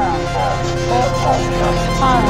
二，二。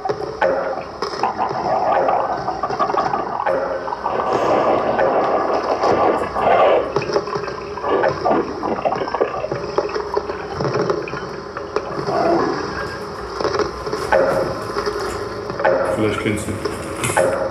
Vielleicht kennst du.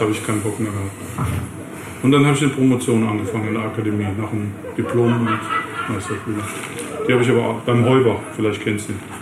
habe ich keinen Bock mehr gehabt. Und dann habe ich eine Promotion angefangen in der Akademie, nach dem Diplom und Meisterschule. Die habe ich aber auch beim Heuber, vielleicht kennst du ihn.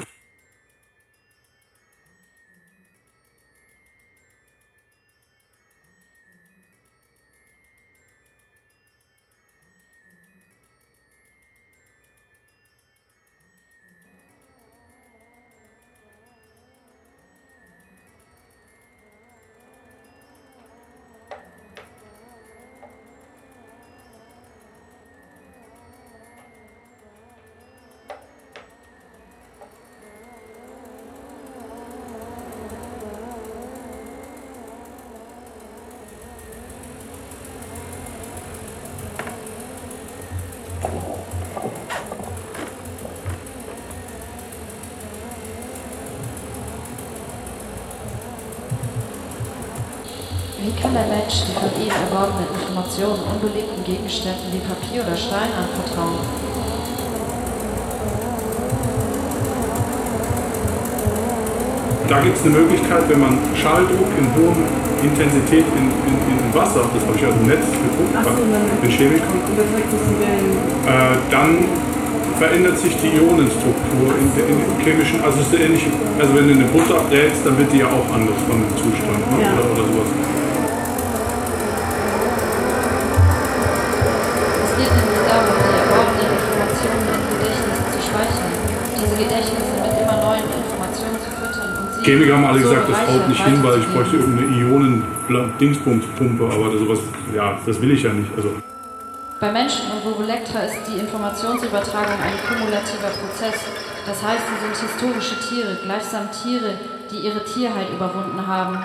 Informationen unbelebten Gegenständen wie Papier oder Stein anvertrauen. Da gibt es eine Möglichkeit, wenn man Schalldruck in hoher Intensität in, in, in Wasser, das habe ich aus dem Netz geguckt, so, mit Chemikern, äh, dann verändert sich die Ionenstruktur in, in, in chemischen, also ist ähnlich, also wenn du eine Butter ablädst, dann wird die ja auch anders von dem Zustand ne? ja. oder, oder sowas. Chemiker haben alle gesagt, das haut nicht hin, weil ich bräuchte irgendeine Ionen-Dingsbums-Pumpe, aber sowas, ja, das will ich ja nicht. Also. Bei Menschen und Vovolektra ist die Informationsübertragung ein kumulativer Prozess. Das heißt, sie sind historische Tiere, gleichsam Tiere, die ihre Tierheit überwunden haben.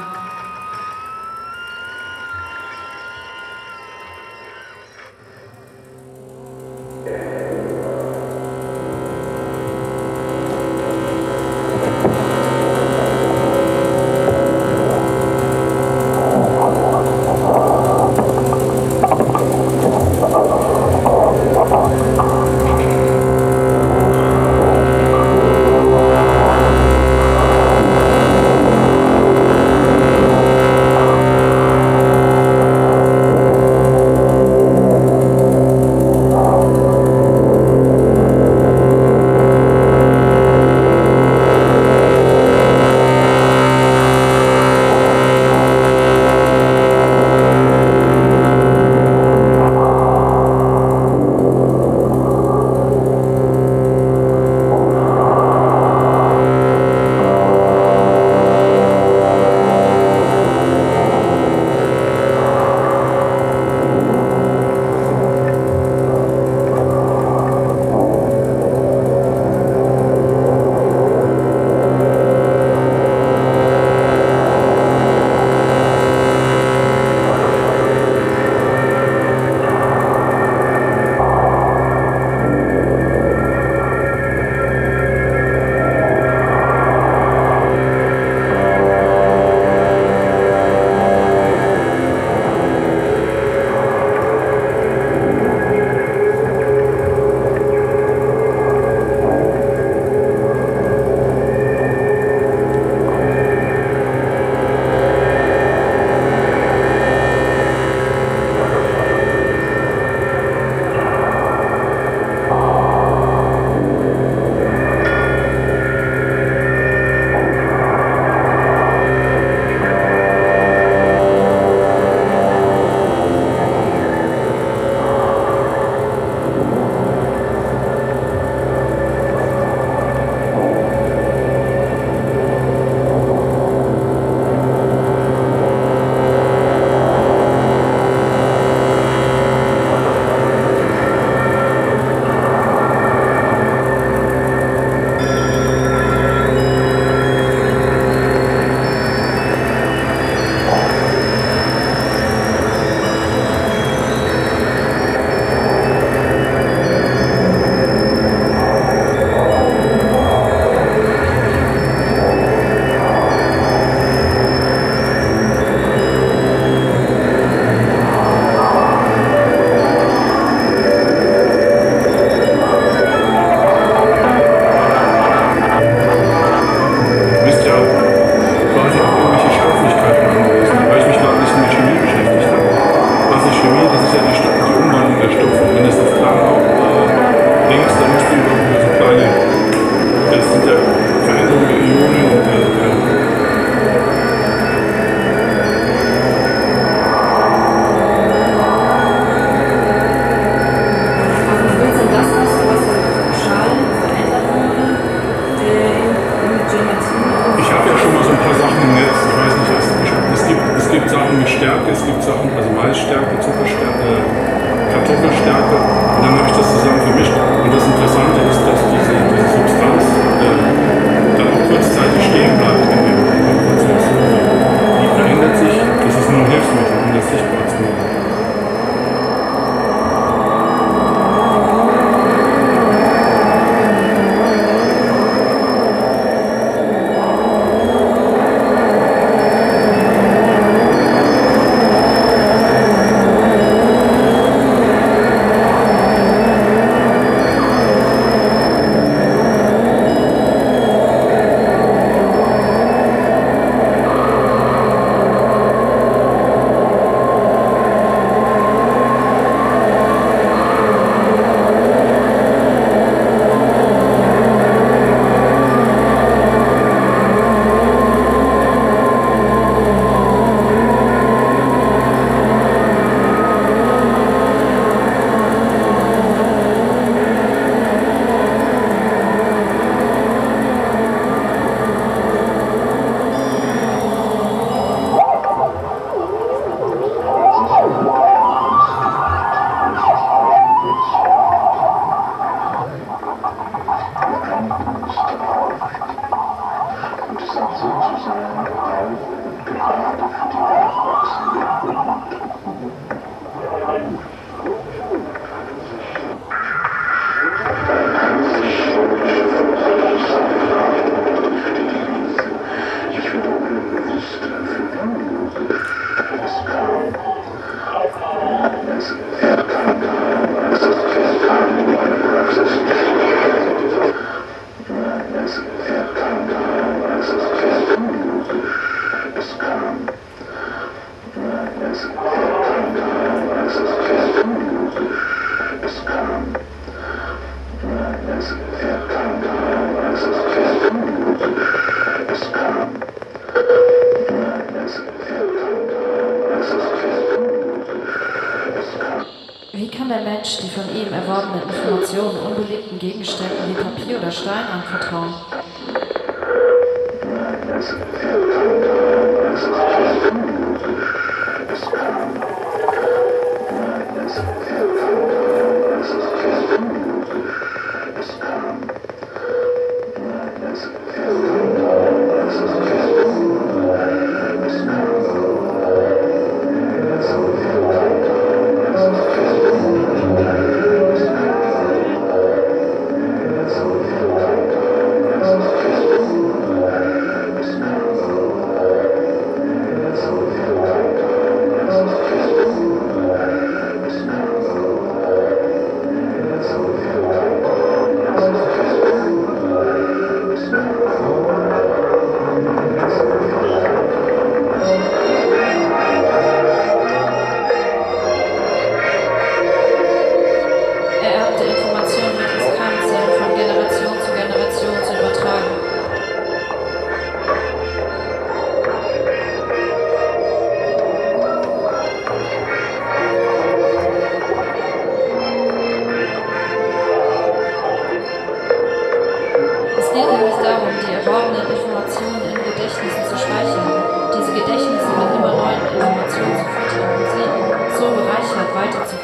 Wie kann der Mensch die von ihm erworbenen Informationen unbelebten Gegenständen wie Papier oder Stein anvertrauen?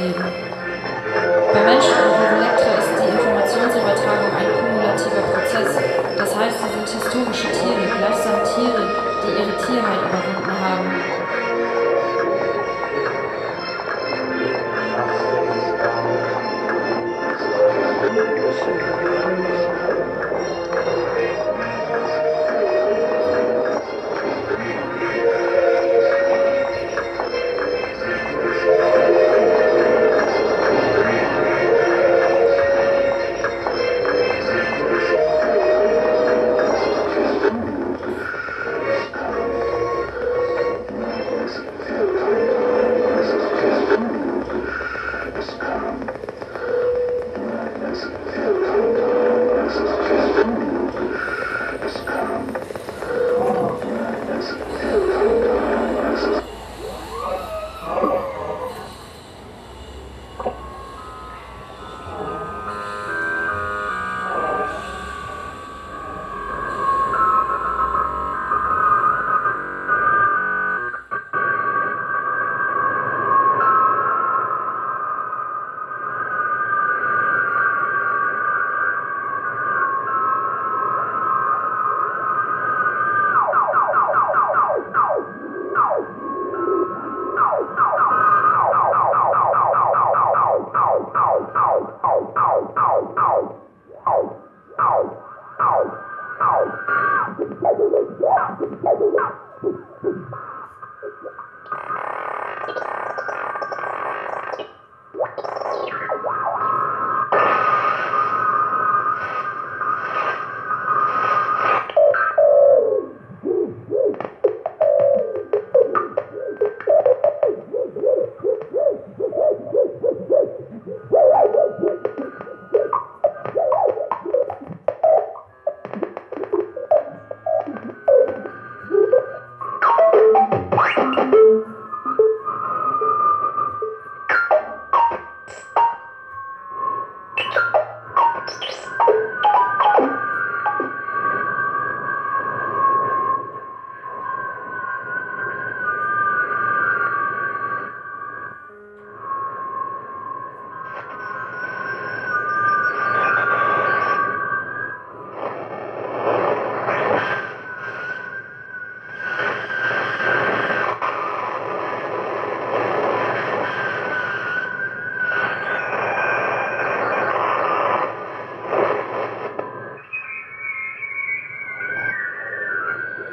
geben. Bei Menschen und Vivolektra ist die Informationsübertragung ein kumulativer Prozess. Das heißt, sie sind historische Tiere, gleichsam Tiere, die ihre Tierheit überwunden haben.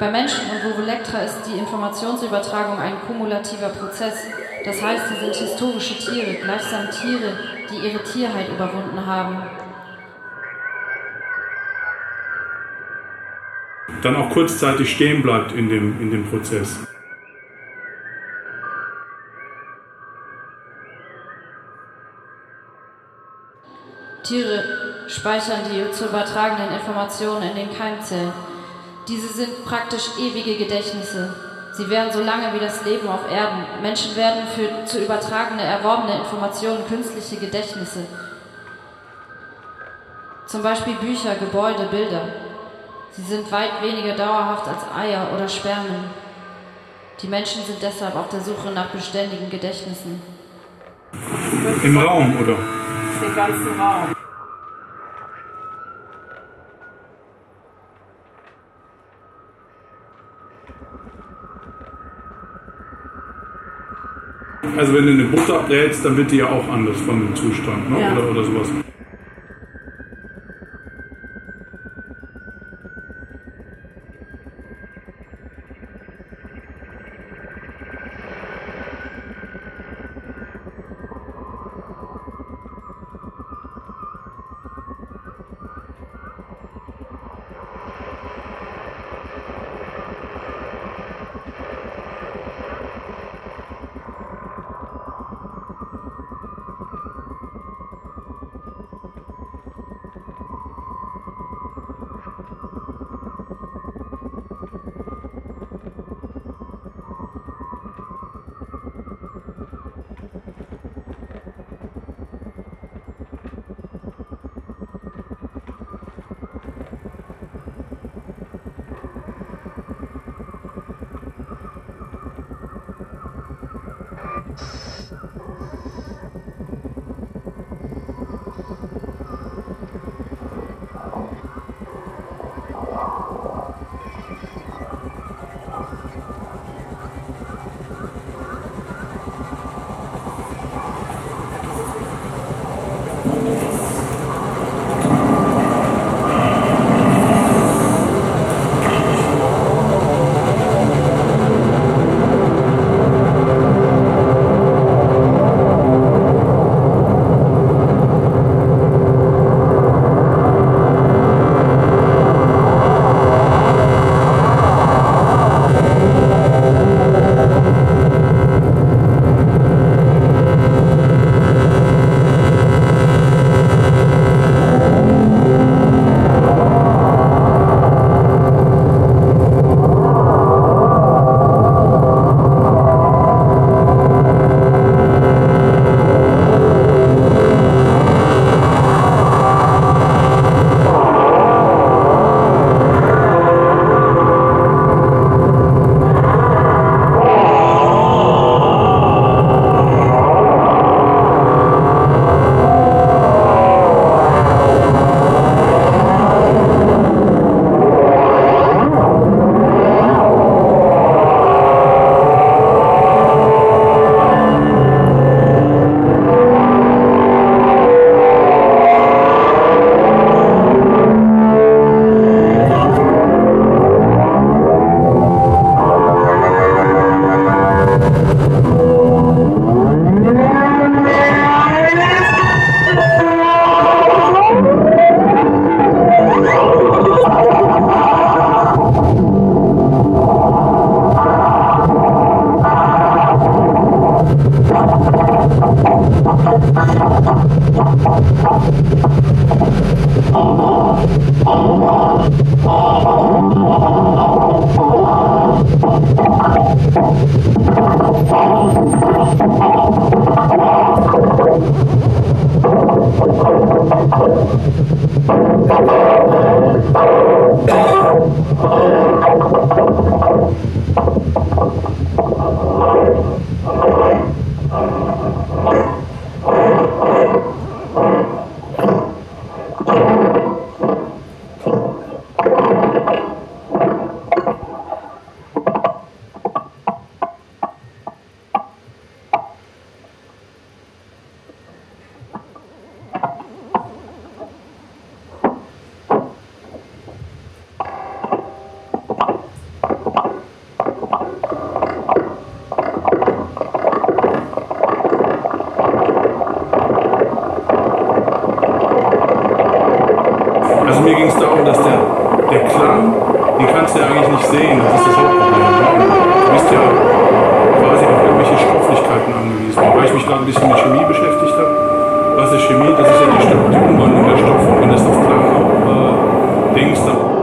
Bei Menschen und Vovulectra ist die Informationsübertragung ein kumulativer Prozess. Das heißt, sie sind historische Tiere, gleichsam Tiere, die ihre Tierheit überwunden haben. Dann auch kurzzeitig stehen bleibt in dem, in dem Prozess. Tiere speichern die zu übertragenen Informationen in den Keimzellen. Diese sind praktisch ewige Gedächtnisse. Sie werden so lange wie das Leben auf Erden. Menschen werden für zu übertragene, erworbene Informationen künstliche Gedächtnisse. Zum Beispiel Bücher, Gebäude, Bilder. Sie sind weit weniger dauerhaft als Eier oder Spermien. Die Menschen sind deshalb auf der Suche nach beständigen Gedächtnissen. Im Raum, oder? Den ganzen Raum. Also wenn du eine Butter brätst, dann wird die ja auch anders von dem Zustand, ne? Ja. oder, oder sowas. sehen. Das ist das Hauptproblem. Du bist ja quasi auf irgendwelche Stofflichkeiten angewiesen. Weil ich mich gerade ein bisschen mit Chemie beschäftigt habe. Was ist Chemie? Das ist ja die Umwandlung der Stoffe. Wenn du das auf klare äh, Dings dann.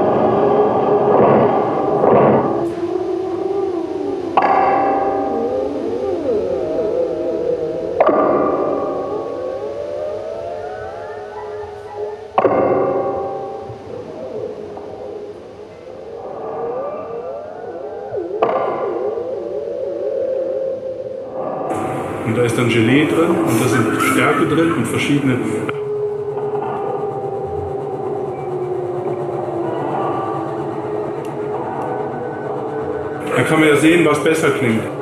Dann Gelee drin und da sind Stärke drin und verschiedene. Da kann man ja sehen, was besser klingt.